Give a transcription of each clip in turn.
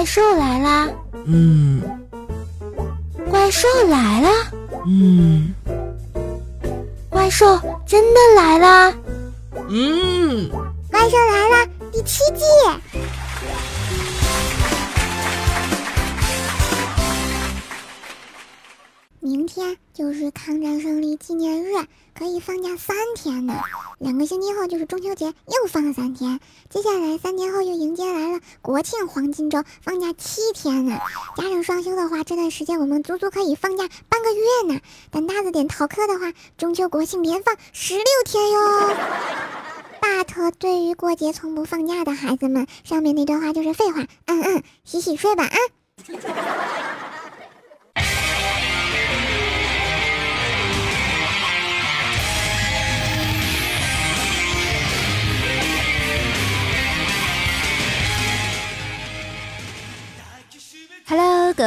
怪兽来啦！嗯怪兽来啦！嗯怪兽真的来啦！嗯，怪兽来了！第七季。明天就是抗战胜利纪念日，可以放假三天呢。两个星期后就是中秋节，又放了三天。接下来三天后又迎接来了国庆黄金周，放假七天呢。加上双休的话，这段时间我们足足可以放假半个月呢。等大字点逃课的话，中秋国庆连放十六天哟。but 对于过节从不放假的孩子们，上面那段话就是废话。嗯嗯，洗洗睡吧啊。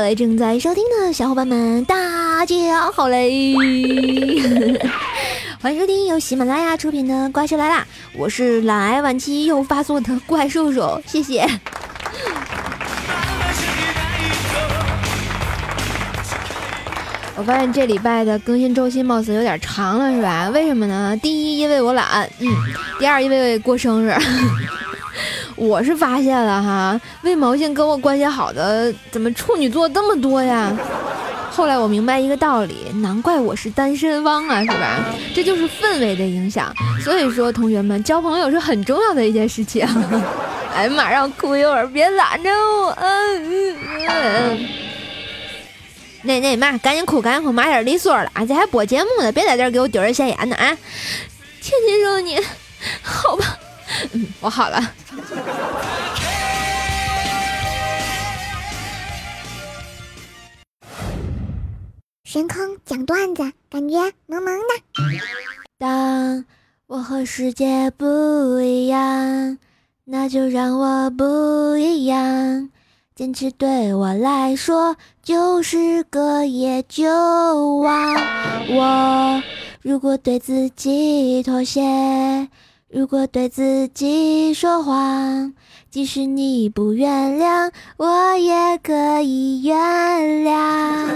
位正在收听的小伙伴们，大家好嘞！欢迎收听由喜马拉雅出品的《怪兽来啦》，我是懒癌晚期又发作的怪兽兽，谢谢。我发现这礼拜的更新周期貌似有点长了，是吧？为什么呢？第一，因为我懒，嗯；第二，因为过生日。我是发现了哈，为毛线跟我关系好的怎么处女座这么多呀？后来我明白一个道理，难怪我是单身汪啊，是吧？这就是氛围的影响。所以说，同学们交朋友是很重要的一件事情。哎呀妈，让我哭一会儿，别拦着我。嗯嗯嗯。那那妈，赶紧哭，赶紧哭，马点利索了啊！这还播节目呢，别在这给我丢人现眼呢啊！亲亲说你，好吧。嗯，我好了。神空讲段子，感觉萌萌的。当我和世界不一样，那就让我不一样。坚持对我来说就是个野酒王。我如果对自己妥协。如果对自己说谎，即使你不原谅，我也可以原谅。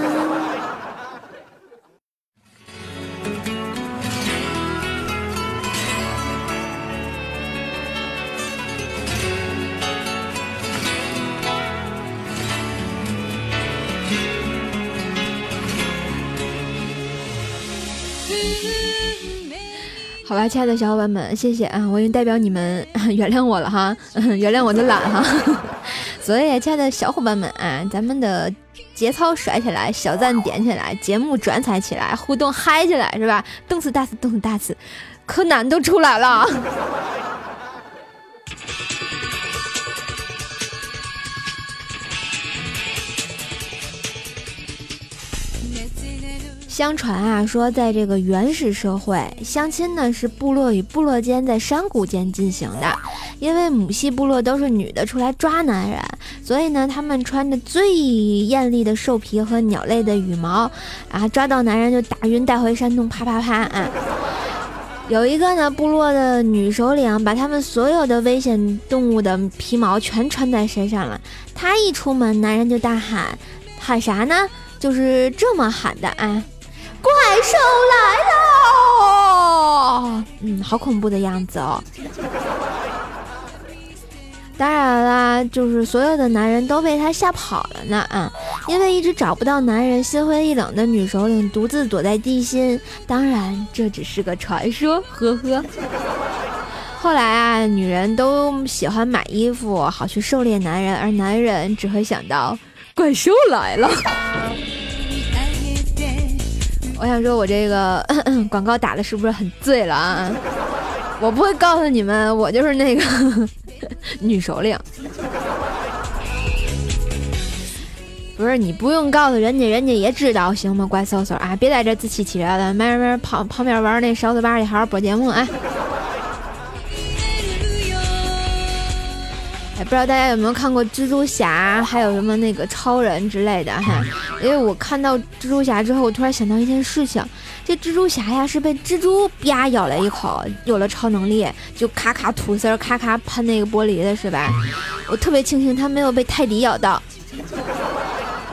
好吧，亲爱的小伙伴们，谢谢啊！我已经代表你们 原谅我了哈，原谅我的懒哈。所以，亲爱的小伙伴们啊，咱们的节操甩起来，小赞点起来，节目转载起来，互动嗨起来，是吧？动次打次，动次打次，柯南都出来了。相传啊，说在这个原始社会，相亲呢是部落与部落间在山谷间进行的。因为母系部落都是女的出来抓男人，所以呢，他们穿着最艳丽的兽皮和鸟类的羽毛，啊，抓到男人就打晕带回山洞，啪啪啪啊！有一个呢，部落的女首领把他们所有的危险动物的皮毛全穿在身上了。她一出门，男人就大喊，喊啥呢？就是这么喊的啊！怪兽来了！嗯，好恐怖的样子哦。当然啦，就是所有的男人都被他吓跑了呢啊！因为一直找不到男人，心灰意冷的女首领独自躲在地心。当然，这只是个传说，呵呵。后来啊，女人都喜欢买衣服，好去狩猎男人，而男人只会想到怪兽来了。我想说，我这个 广告打的是不是很醉了啊？我不会告诉你们，我就是那个 女首领。不是你不用告诉人家，人家也知道，行吗？怪兽兽啊，别在这自欺欺人了，慢慢旁旁边玩那勺子把里好好播节目啊。哎，不知道大家有没有看过蜘蛛侠，还有什么那个超人之类的哈？因为我看到蜘蛛侠之后，我突然想到一件事情，这蜘蛛侠呀是被蜘蛛啪咬了一口，有了超能力，就咔咔吐丝儿，咔咔喷那个玻璃的是吧？我特别庆幸他没有被泰迪咬到。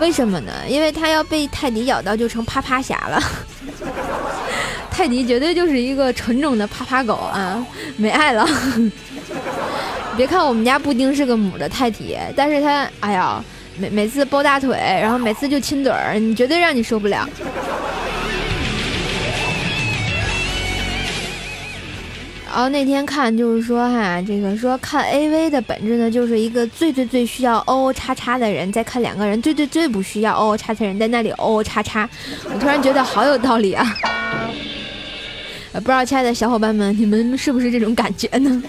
为什么呢？因为他要被泰迪咬到就成啪啪侠了。泰迪绝对就是一个纯种的啪啪狗啊，没爱了。别看我们家布丁是个母的泰迪，但是他哎呀，每每次抱大腿，然后每次就亲嘴儿，你绝对让你受不了。然后那天看就是说哈，这个说看 AV 的本质呢，就是一个最最最需要 O O 叉叉的人在看两个人最最最不需要 O O 叉叉人在那里 O O 叉叉，我突然觉得好有道理啊！不知道亲爱的小伙伴们，你们是不是这种感觉呢？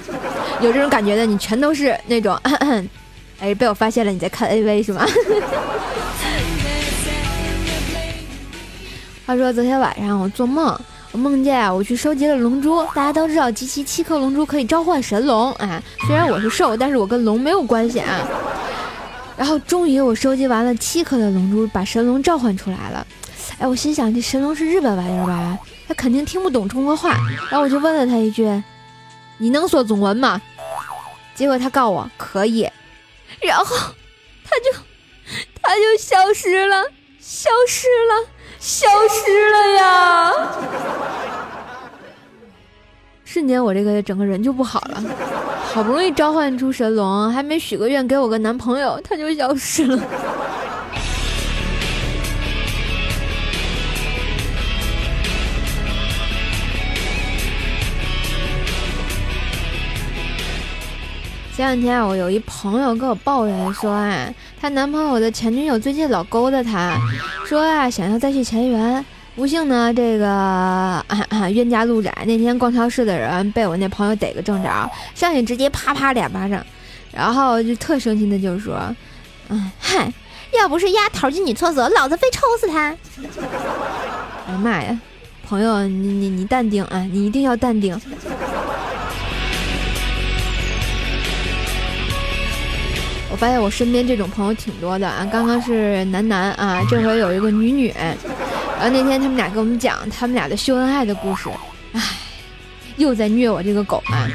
有这种感觉的，你全都是那种，哎，被我发现了你在看 AV 是吗？话说昨天晚上我做梦。我梦见啊，我去收集了龙珠。大家都知道，集齐七颗龙珠可以召唤神龙。哎，虽然我是兽，但是我跟龙没有关系啊。然后终于我收集完了七颗的龙珠，把神龙召唤出来了。哎，我心想这神龙是日本玩意儿吧？他肯定听不懂中国话。然后我就问了他一句：“你能说中文吗？”结果他告我可以。然后他就他就消失了，消失了。消失了呀！瞬间我这个整个人就不好了，好不容易召唤出神龙，还没许个愿给我个男朋友，他就消失了。前两天啊，我有一朋友跟我抱怨说啊，她男朋友的前女友最近老勾搭她，说啊想要再续前缘。不幸呢，这个冤家路窄，那天逛超市的人被我那朋友逮个正着，上去直接啪啪两巴掌，然后就特生气的就说，嗯嗨，要不是丫头进女厕所，老子非抽死他！哎呀妈呀，朋友你你你淡定啊，你一定要淡定。我发现我身边这种朋友挺多的啊，刚刚是男男啊，这回有一个女女，然后那天他们俩跟我们讲他们俩的秀恩爱的故事，唉，又在虐我这个狗啊。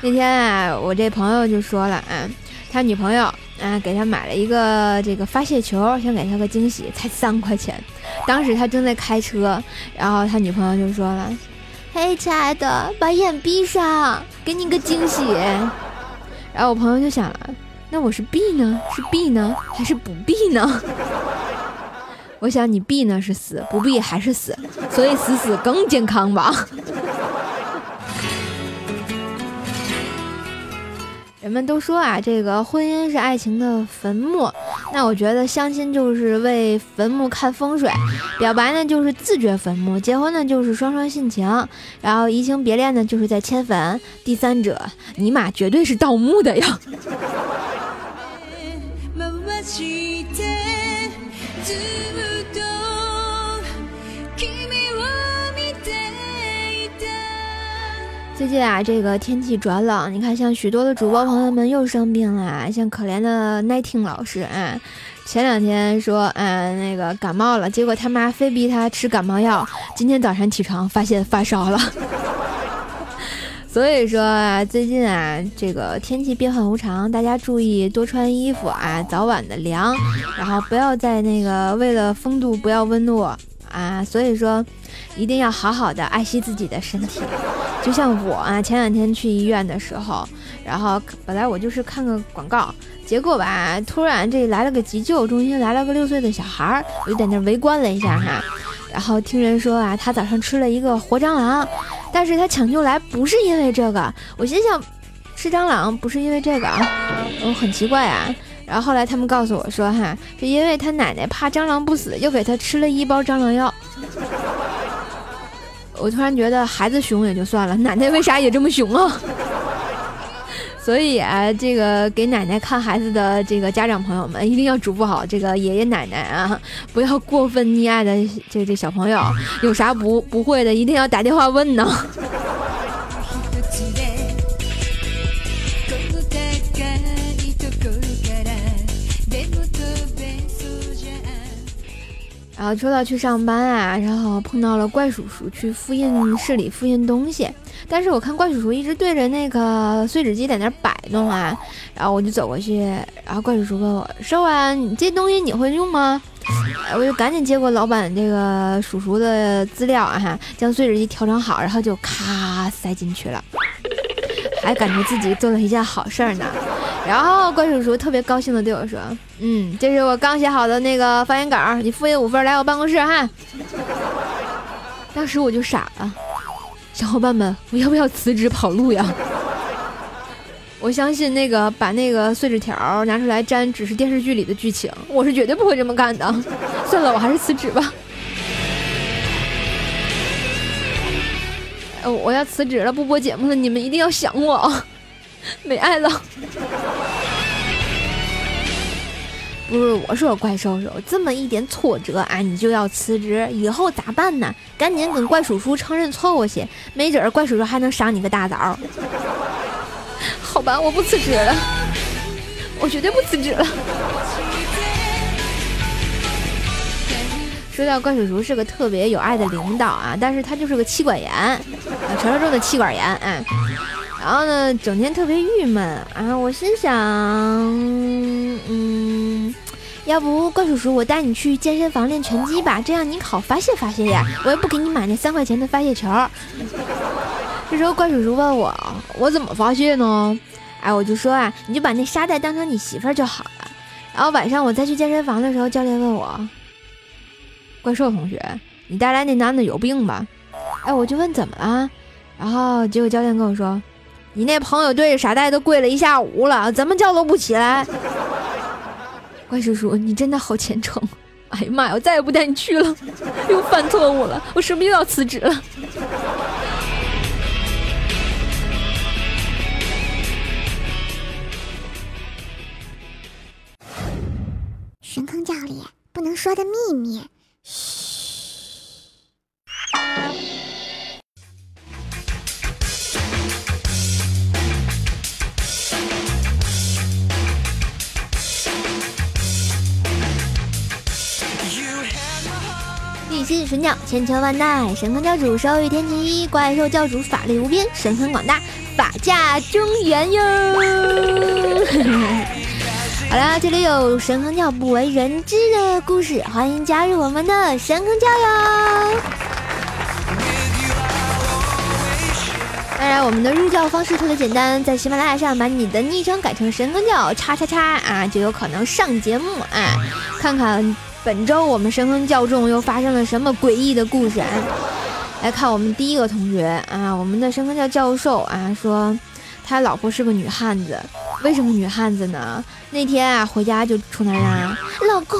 那天啊，我这朋友就说了啊，他女朋友啊给他买了一个这个发泄球，想给他个惊喜，才三块钱。当时他正在开车，然后他女朋友就说了：“嘿，亲爱的，把眼闭上，给你个惊喜。”然后我朋友就想了。那我是避呢，是避呢，还是不避呢？我想你避呢是死，不避还是死，所以死死更健康吧。人们都说啊，这个婚姻是爱情的坟墓，那我觉得相亲就是为坟墓看风水，表白呢就是自掘坟墓，结婚呢就是双双殉情，然后移情别恋呢就是在迁坟，第三者尼玛绝对是盗墓的呀。最近啊，这个天气转冷，你看，像许多的主播朋友们又生病了，像可怜的奈听老师啊，前两天说，嗯，那个感冒了，结果他妈非逼他吃感冒药，今天早上起床发现发烧了。所以说啊，最近啊，这个天气变幻无常，大家注意多穿衣服啊，早晚的凉，然后不要在那个为了风度不要温度啊，所以说一定要好好的爱惜自己的身体。就像我啊，前两天去医院的时候，然后本来我就是看个广告，结果吧，突然这来了个急救中心，来了个六岁的小孩儿，我就在那围观了一下哈，然后听人说啊，他早上吃了一个活蟑螂，但是他抢救来不是因为这个，我心想，吃蟑螂不是因为这个啊，我很奇怪啊，然后后来他们告诉我说哈，是因为他奶奶怕蟑螂不死，又给他吃了一包蟑螂药。我突然觉得孩子熊也就算了，奶奶为啥也这么熊啊？所以啊，这个给奶奶看孩子的这个家长朋友们，一定要嘱咐好这个爷爷奶奶啊，不要过分溺爱的这这小朋友，有啥不不会的，一定要打电话问呢。然后说到去上班啊，然后碰到了怪叔叔去复印室里复印东西，但是我看怪叔叔一直对着那个碎纸机在那摆弄啊，然后我就走过去，然后怪叔叔问我：“说完，你这东西你会用吗？”我就赶紧接过老板这个叔叔的资料啊，将碎纸机调整好，然后就咔塞进去了，还感觉自己做了一件好事儿呢。然后怪叔叔特别高兴的对我说：“嗯，这是我刚写好的那个发言稿，你复印五份来我办公室哈。”当时我就傻了，小伙伴们，我要不要辞职跑路呀？我相信那个把那个碎纸条拿出来粘，只是电视剧里的剧情，我是绝对不会这么干的。算了，我还是辞职吧。呃，我要辞职了，不播节目了，你们一定要想我，没爱了。不是我说怪兽兽，这么一点挫折啊，你就要辞职，以后咋办呢？赶紧跟怪叔叔承认错误去，没准儿怪叔叔还能赏你个大枣。好吧，我不辞职了，我绝对不辞职了。说到怪叔叔是个特别有爱的领导啊，但是他就是个妻管严啊，传说中的妻管严啊。然后呢，整天特别郁闷啊，我心想，嗯，要不怪叔叔，我带你去健身房练拳击吧，这样你好发泄发泄呀，我也不给你买那三块钱的发泄球。这时候怪叔叔问我，我怎么发泄呢？哎，我就说啊，你就把那沙袋当成你媳妇儿就好了。然后晚上我再去健身房的时候，教练问我，怪兽同学，你带来那男的有病吧？哎，我就问怎么了？然后结果教练跟我说，你那朋友对着傻呆都跪了一下午了，怎么叫都不起来。怪叔叔，你真的好虔诚。哎呀妈呀，我再也不带你去了，又犯错误了，我是不是又要辞职了？神坑教里不能说的秘密，嘘。地心神教千秋万代，神坑教主手语天齐，怪兽教主法力无边，神坑广大，法驾中原哟。好啦，这里有神坑教不为人知的故事，欢迎加入我们的神坑教哟。当然，我们的入教方式特别简单，在喜马拉雅上把你的昵称改成神坑教叉叉叉啊，就有可能上节目啊。看看本周我们神坑教众又发生了什么诡异的故事啊！来看我们第一个同学啊，我们的神坑教教授啊说，他老婆是个女汉子，为什么女汉子呢？那天啊回家就冲他嚷：“老公。”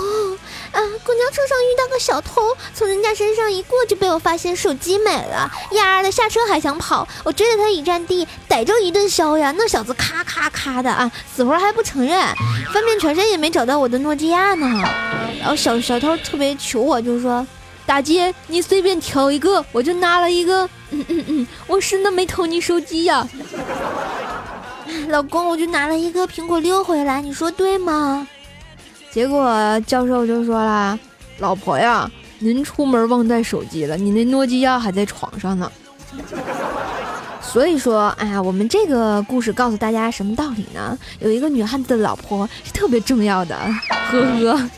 啊！公交车上遇到个小偷，从人家身上一过就被我发现手机没了，丫的下车还想跑，我追着他一站地，逮着一顿削呀！那小子咔咔咔的啊，死活还不承认，翻遍全身也没找到我的诺基亚呢。然后小小偷特别求我，就说：“大姐，你随便挑一个，我就拿了一个。”嗯嗯嗯，我真的没偷你手机呀，老公，我就拿了一个苹果六回来，你说对吗？结果教授就说了：“老婆呀，您出门忘带手机了，你那诺基亚还在床上呢。”所以说，哎呀，我们这个故事告诉大家什么道理呢？有一个女汉子的老婆是特别重要的，呵呵。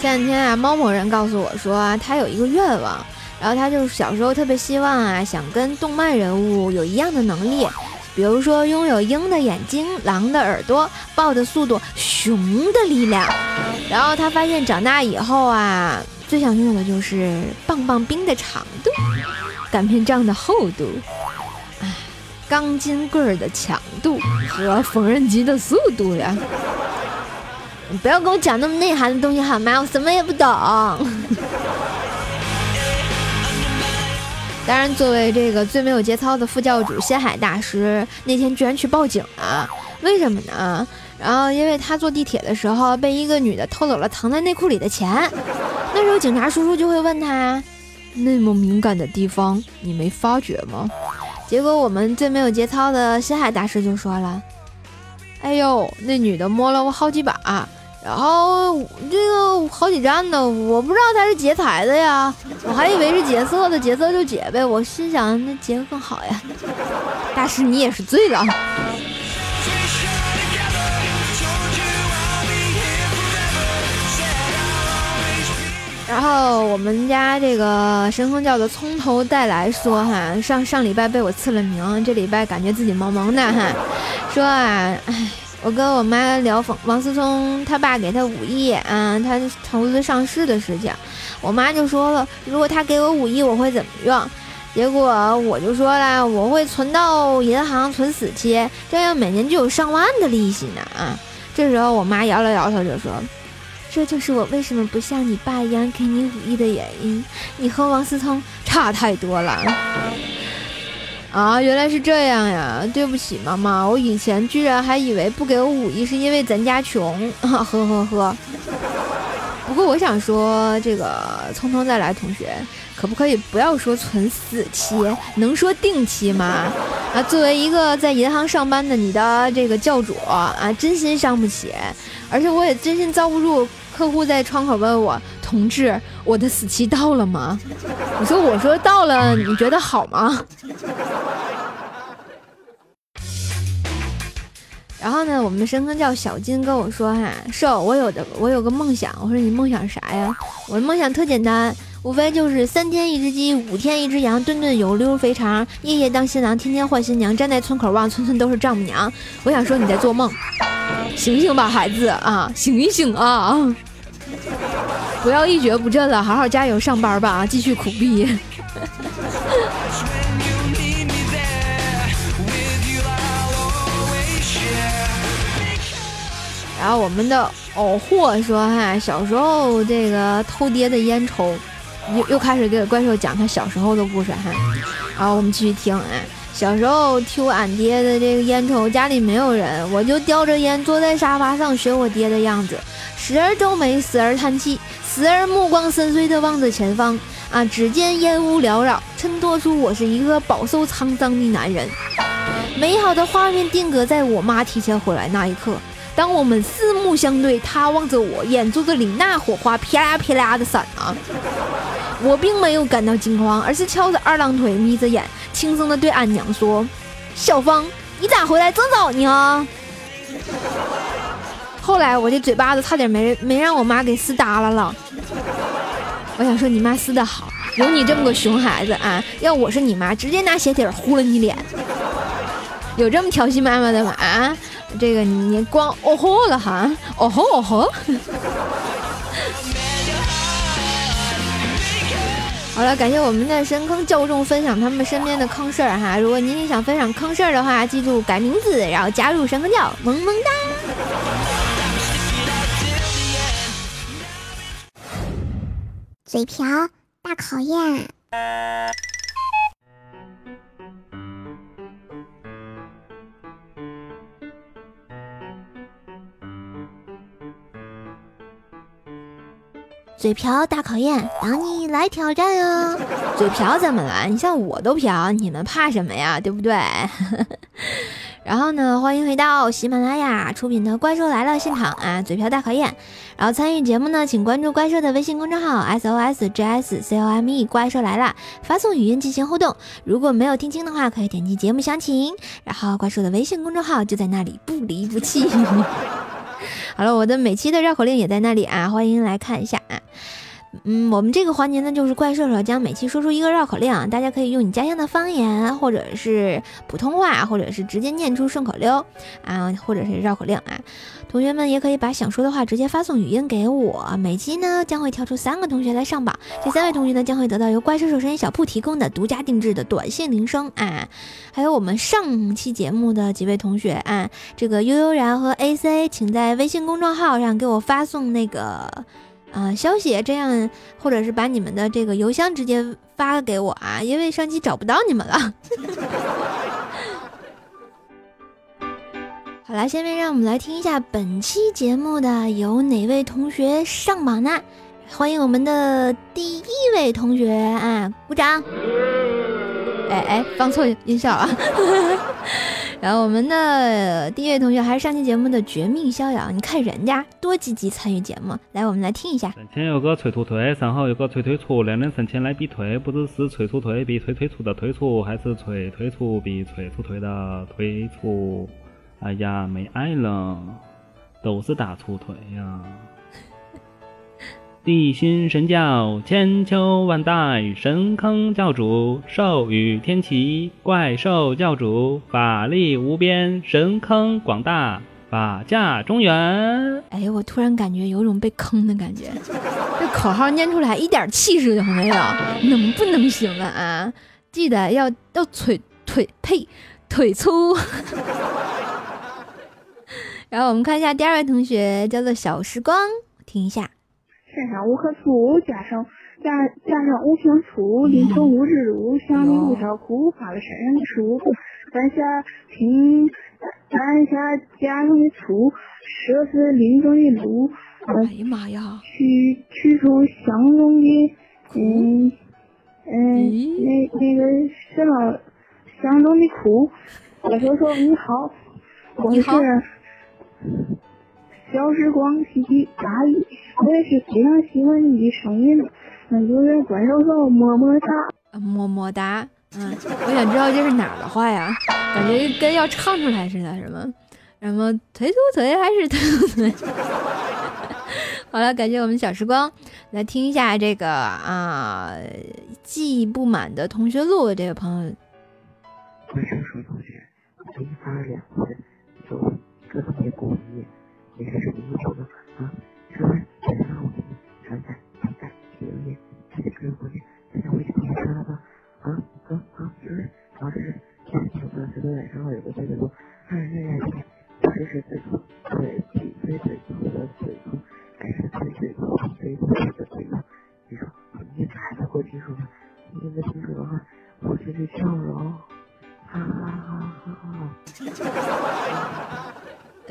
前两天啊，猫某人告诉我说，他有一个愿望，然后他就小时候特别希望啊，想跟动漫人物有一样的能力。比如说，拥有鹰的眼睛、狼的耳朵、豹的速度、熊的力量。然后他发现长大以后啊，最想拥有的就是棒棒冰的长度、擀面杖的厚度、唉，钢筋棍儿的强度和缝纫机的速度呀！你不要跟我讲那么内涵的东西好吗？我什么也不懂。当然，作为这个最没有节操的副教主仙海大师，那天居然去报警了，为什么呢？然后，因为他坐地铁的时候被一个女的偷走了藏在内裤里的钱，那时候警察叔叔就会问他，那么敏感的地方你没发觉吗？结果我们最没有节操的仙海大师就说了，哎呦，那女的摸了我好几把，然后这个好几站呢，我不知道他是劫财的呀，我还以为是劫色的，劫色就劫呗。我心想那劫更好呀。大师你也是醉了。然后我们家这个神坑教的从头再来说哈，上上礼拜被我赐了名，这礼拜感觉自己萌萌的哈，说啊，哎。我跟我妈聊冯王思聪他爸给他五亿啊，他投资上市的事情，我妈就说了，如果他给我五亿，我会怎么用？结果我就说了，我会存到银行存死期，这样每年就有上万的利息呢啊！这时候我妈摇了摇头就说，这就是我为什么不像你爸一样给你五亿的原因，你和王思聪差太多了。啊，原来是这样呀！对不起，妈妈，我以前居然还以为不给我五一是因为咱家穷，呵呵呵。不过我想说，这个匆匆再来同学，可不可以不要说存死期，能说定期吗？啊，作为一个在银行上班的你的这个教主啊，真心伤不起，而且我也真心遭不住客户在窗口问我，同志，我的死期到了吗？我说，我说到了，你觉得好吗？然后呢，我们的神坑叫小金跟我说哈，瘦，我有的我有个梦想。我说你梦想啥呀？我的梦想特简单，无非就是三天一只鸡，五天一只羊，顿顿有溜肥肠，夜夜当新郎，天天换新娘，站在村口望，村村都是丈母娘。我想说你在做梦，醒醒吧，孩子啊，醒一醒啊，不要一蹶不振了，好好加油上班吧，继续苦逼。然后我们的偶货说哈，小时候这个偷爹的烟抽，又又开始给怪兽讲他小时候的故事哈。然后我们继续听啊，小时候偷俺爹的这个烟抽，家里没有人，我就叼着烟坐在沙发上学我爹的样子，时而皱眉，时而叹气，时而目光深邃地望着前方啊。只见烟雾缭绕，衬托出我是一个饱受沧桑的男人。美好的画面定格在我妈提前回来那一刻。当我们四目相对，他望着我，眼珠子里那火花啪啦啪啦的闪啊！我并没有感到惊慌，而是翘着二郎腿，眯着眼，轻声的对俺娘说：“小芳，你咋回来这么早呢？”后来我这嘴巴子差点没没让我妈给撕耷拉了。我想说，你妈撕的好，有你这么个熊孩子啊！要我是你妈，直接拿鞋底儿呼了你脸。有这么调戏妈妈的吗？啊？这个你光哦吼了哈，哦吼哦吼。好了，感谢我们的深坑教众分享他们身边的坑事儿哈。如果您也想分享坑事儿的话，记住改名字，然后加入深坑教，萌萌哒。嘴瓢大考验。嘴瓢大考验，等你来挑战哟！嘴瓢怎么了？你像我都瓢，你们怕什么呀？对不对？然后呢，欢迎回到喜马拉雅出品的《怪兽来了》现场啊！嘴瓢大考验，然后参与节目呢，请关注怪兽的微信公众号 S O S J S C O M E，怪兽来了，发送语音进行互动。如果没有听清的话，可以点击节目详情，然后怪兽的微信公众号就在那里，不离不弃。好了，我的每期的绕口令也在那里啊，欢迎来看一下啊。嗯，我们这个环节呢，就是怪兽手将每期说出一个绕口令，大家可以用你家乡的方言，或者是普通话，或者是直接念出顺口溜啊，或者是绕口令啊。同学们也可以把想说的话直接发送语音给我。每期呢将会挑出三个同学来上榜，这三位同学呢将会得到由怪兽手声音小铺提供的独家定制的短信铃声啊，还有我们上期节目的几位同学啊，这个悠悠然和 AC，请在微信公众号上给我发送那个。啊，消息这样，或者是把你们的这个邮箱直接发给我啊，因为上期找不到你们了。好了，下面让我们来听一下本期节目的有哪位同学上榜呢？欢迎我们的第一位同学啊，鼓掌！哎，放错音效了。然后我们的第一位同学还是上期节目的绝命逍遥，你看人家多积极参与节目。来，我们来听一下。前有个催吐退，上后有个催退出，两人生前来比退，不知是催出退比催退出的退出，还是催退出比催出退的退出。哎呀，没爱了，都是大粗腿呀。地心神教千秋万代，神坑教主授予天齐，怪兽教主法力无边，神坑广大，法驾中原。哎呀，我突然感觉有种被坑的感觉，这口号念出来一点气势都没有，能不能行了啊？记得要要腿腿呸腿粗。然后我们看一下第二位同学，叫做小时光，听一下。山上五棵树，加上加加上五瓶醋，淋头五指路，想你五条裤，画了山上的树，咱下平咱下家上的醋，设是林中的路。哎呀妈呀！去去除相中的，嗯嗯，那那个什么相中的苦。我说说你好，我是。小时光，嘻嘻，大意，我也是非常喜欢你的声音，那就是怪兽兽，么么哒，么么哒。嗯，我想知道这是哪儿的话呀？感觉跟要唱出来似的，什么什么腿粗腿还是腿粗腿？好了，感谢我们小时光，来听一下这个啊，记忆不满的同学录，这位朋友。怪兽兽同学，我给你发了两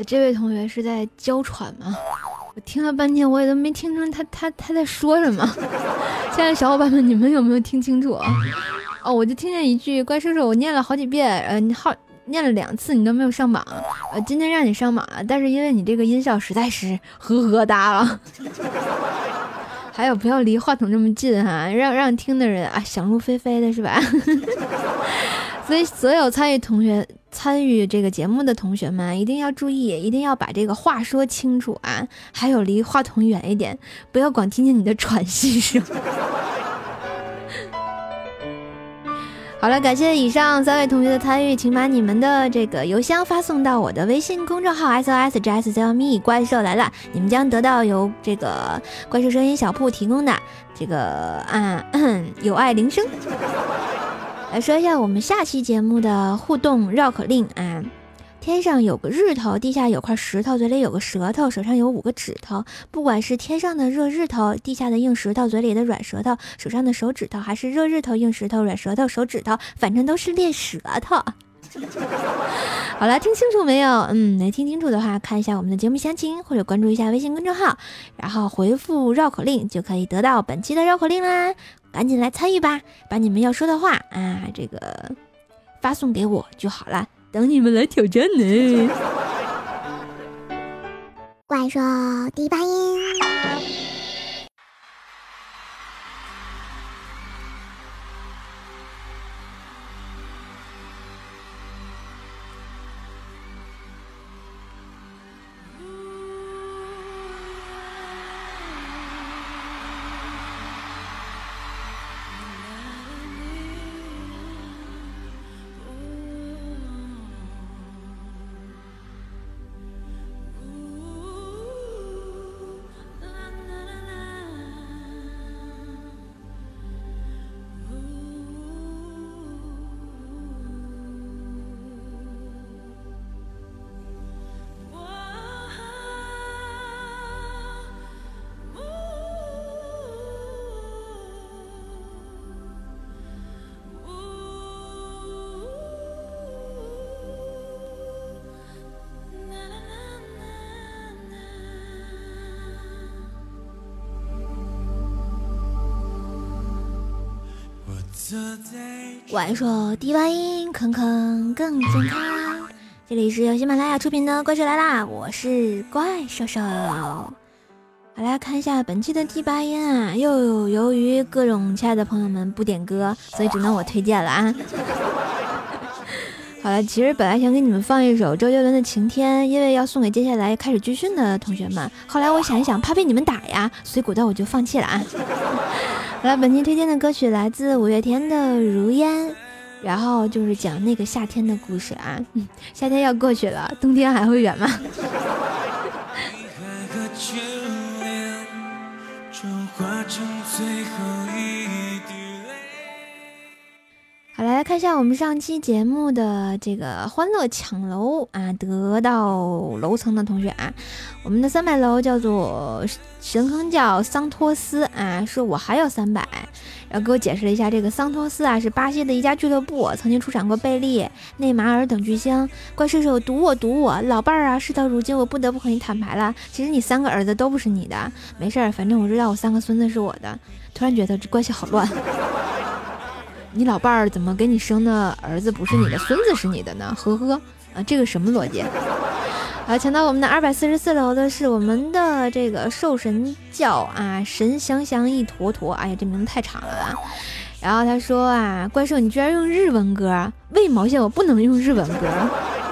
这位同学是在娇喘吗？我听了半天，我也都没听清他他他在说什么。亲爱的小伙伴们，你们有没有听清楚？哦，我就听见一句“怪叔叔”，我念了好几遍，呃，你好，念了两次，你都没有上榜。呃，今天让你上榜，但是因为你这个音效实在是呵呵哒了。还有，不要离话筒这么近哈，让让听的人啊想入非非的是吧？所以，所有参与同学参与这个节目的同学们一定要注意，一定要把这个话说清楚啊！还有，离话筒远一点，不要光听见你的喘息声。好了，感谢以上三位同学的参与，请把你们的这个邮箱发送到我的微信公众号 S O S J S L M E 怪兽来了，你们将得到由这个怪兽声音小铺提供的这个嗯有爱铃声。来说一下我们下期节目的互动绕口令啊！天上有个日头，地下有块石头，嘴里有个舌头，手上有五个指头。不管是天上的热日头，地下的硬石头，嘴里的软舌头，手上的手指头，还是热日头、硬石头、软舌头、手指头，反正都是练舌头。好了，听清楚没有？嗯，没听清楚的话，看一下我们的节目详情，或者关注一下微信公众号，然后回复绕口令就可以得到本期的绕口令啦。赶紧来参与吧，把你们要说的话啊，这个发送给我就好了，等你们来挑战呢。怪兽第八音。怪兽第八音，坑坑更健康。这里是由喜马拉雅出品的《怪兽来啦》，我是怪兽兽。好，来看一下本期的第八音啊，又由于各种亲爱的朋友们不点歌，所以只能我推荐了啊。好了，其实本来想给你们放一首周杰伦的《晴天》，因为要送给接下来开始军训的同学们。后来我想一想，怕被你们打呀，所以果断我就放弃了啊。好了，本期推荐的歌曲来自五月天的《如烟》。然后就是讲那个夏天的故事啊，夏天要过去了，冬天还会远吗？化成最后一，来看一下我们上期节目的这个欢乐抢楼啊，得到楼层的同学啊，我们的三百楼叫做神坑教桑托斯啊，是我还有三百，然后给我解释了一下，这个桑托斯啊是巴西的一家俱乐部，曾经出产过贝利、内马尔等巨星。怪兽兽赌我赌我，老伴儿啊，事到如今我不得不和你坦白了，其实你三个儿子都不是你的，没事儿，反正我知道我三个孙子是我的。突然觉得这关系好乱。你老伴儿怎么给你生的儿子不是你的，孙子是你的呢？呵呵，啊，这个什么逻辑？好，抢到我们的二百四十四楼的是我们的这个兽神教啊，神香香一坨坨，哎呀，这名字太长了啊。然后他说啊，怪兽你居然用日文歌，为毛线我不能用日文歌？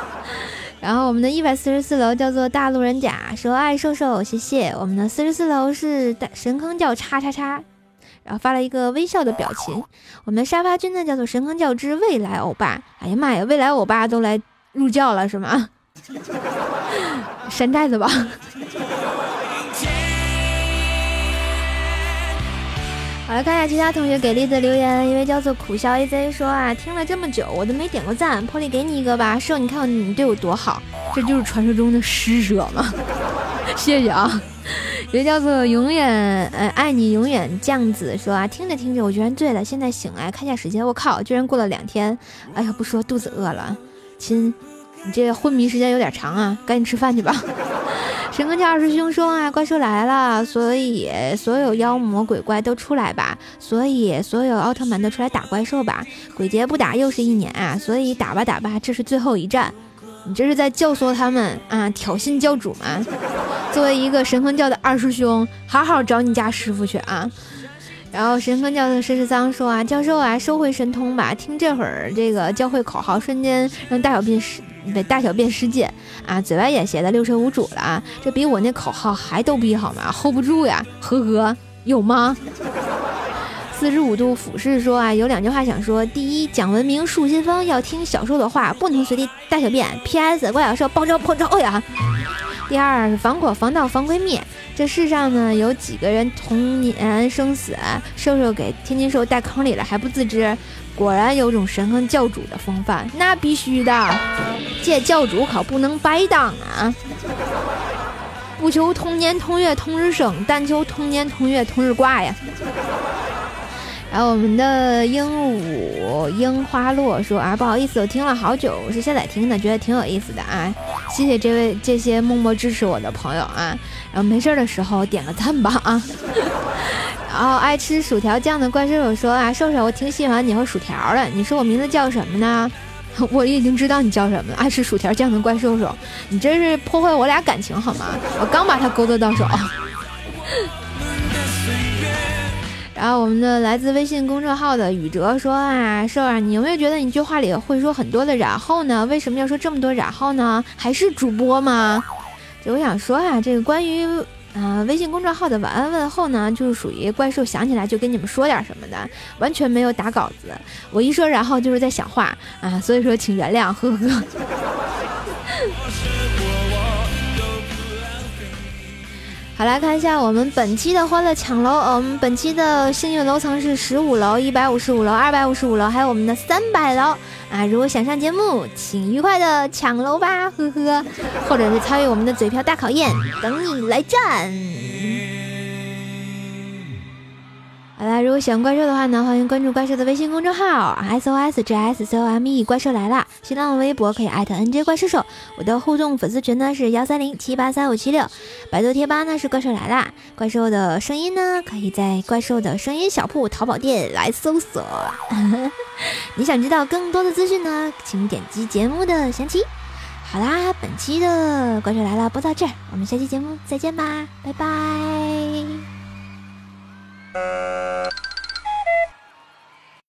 然后我们的一百四十四楼叫做大路人甲，说爱兽兽，谢谢。我们的四十四楼是神坑教叉叉叉。然后发了一个微笑的表情。我们沙发君呢，叫做神坑教之未来欧巴。哎呀妈呀，未来欧巴都来入教了是吗？山寨的吧。我来看一下其他同学给力的留言，一位叫做苦笑 AZ 说啊，听了这么久我都没点过赞，破例给你一个吧。瘦，你看你对我多好，这就是传说中的施舍吗？谢谢啊。一位叫做永远呃爱你永远酱子说啊，听着听着我居然醉了，现在醒来看下时间，我靠，居然过了两天。哎呀，不说肚子饿了，亲，你这昏迷时间有点长啊，赶紧吃饭去吧。神坑教二师兄说啊，怪兽来了，所以所有妖魔鬼怪都出来吧，所以所有奥特曼都出来打怪兽吧。鬼节不打又是一年啊，所以打吧打吧，这是最后一战。你这是在教唆他们啊，挑衅教主吗？作为一个神坑教的二师兄，好好找你家师傅去啊！然后神坑教的狮子桑说啊，教授啊，收回神通吧！听这会儿这个教会口号，瞬间让大小便失，对大小便失禁啊，嘴歪眼斜的六神无主了啊！这比我那口号还逗逼好吗？hold 不住呀，呵呵，有吗？四十五度俯视说啊，有两句话想说：第一，讲文明树新风，要听小兽的话，不能随地大小便。P.S. 怪小兽爆招破招呀！第二，防火防盗防闺蜜。这世上呢，有几个人同年生死，兽兽给天津兽带坑里了还不自知，果然有种神坑教主的风范，那必须的，这教主可不能白当啊！不求同年同月同日生，但求同年同月同日挂呀！然后我们的鹦鹉樱花落说啊，不好意思，我听了好久，我是下载听的，觉得挺有意思的啊，谢谢这位这些默默支持我的朋友啊，然后没事的时候点个赞吧啊。然后爱吃薯条酱的怪兽手说啊，瘦瘦，我挺喜欢你和薯条的，你说我名字叫什么呢？我已经知道你叫什么了，爱吃薯条酱的怪兽手，你这是破坏我俩感情好吗？我刚把他勾搭到手。然后我们的来自微信公众号的宇哲说啊，瘦儿，你有没有觉得你一句话里会说很多的然后呢？为什么要说这么多然后呢？还是主播吗？就我想说啊，这个关于啊微信公众号的晚安问候呢，就是属于怪兽想起来就跟你们说点什么的，完全没有打稿子。我一说然后就是在想话啊，所以说请原谅，呵呵。好，来看一下我们本期的欢乐抢楼。我们本期的幸运楼层是十五楼、一百五十五楼、二百五十五楼，还有我们的三百楼啊！如果想上节目，请愉快的抢楼吧，呵呵，或者是参与我们的嘴瓢大考验，等你来战。好啦，如果喜欢怪兽的话呢，欢迎关注怪兽的微信公众号 S O S J S C O M E，怪兽来啦！新浪微博可以艾特 N J 怪兽手，我的互动粉丝群呢是幺三零七八三五七六，百度贴吧呢是怪兽来啦，怪兽的声音呢可以在怪兽的声音小铺淘宝店来搜索。你想知道更多的资讯呢，请点击节目的详情。好啦，本期的怪兽来了播到这儿，我们下期节目再见吧，拜拜。Uh...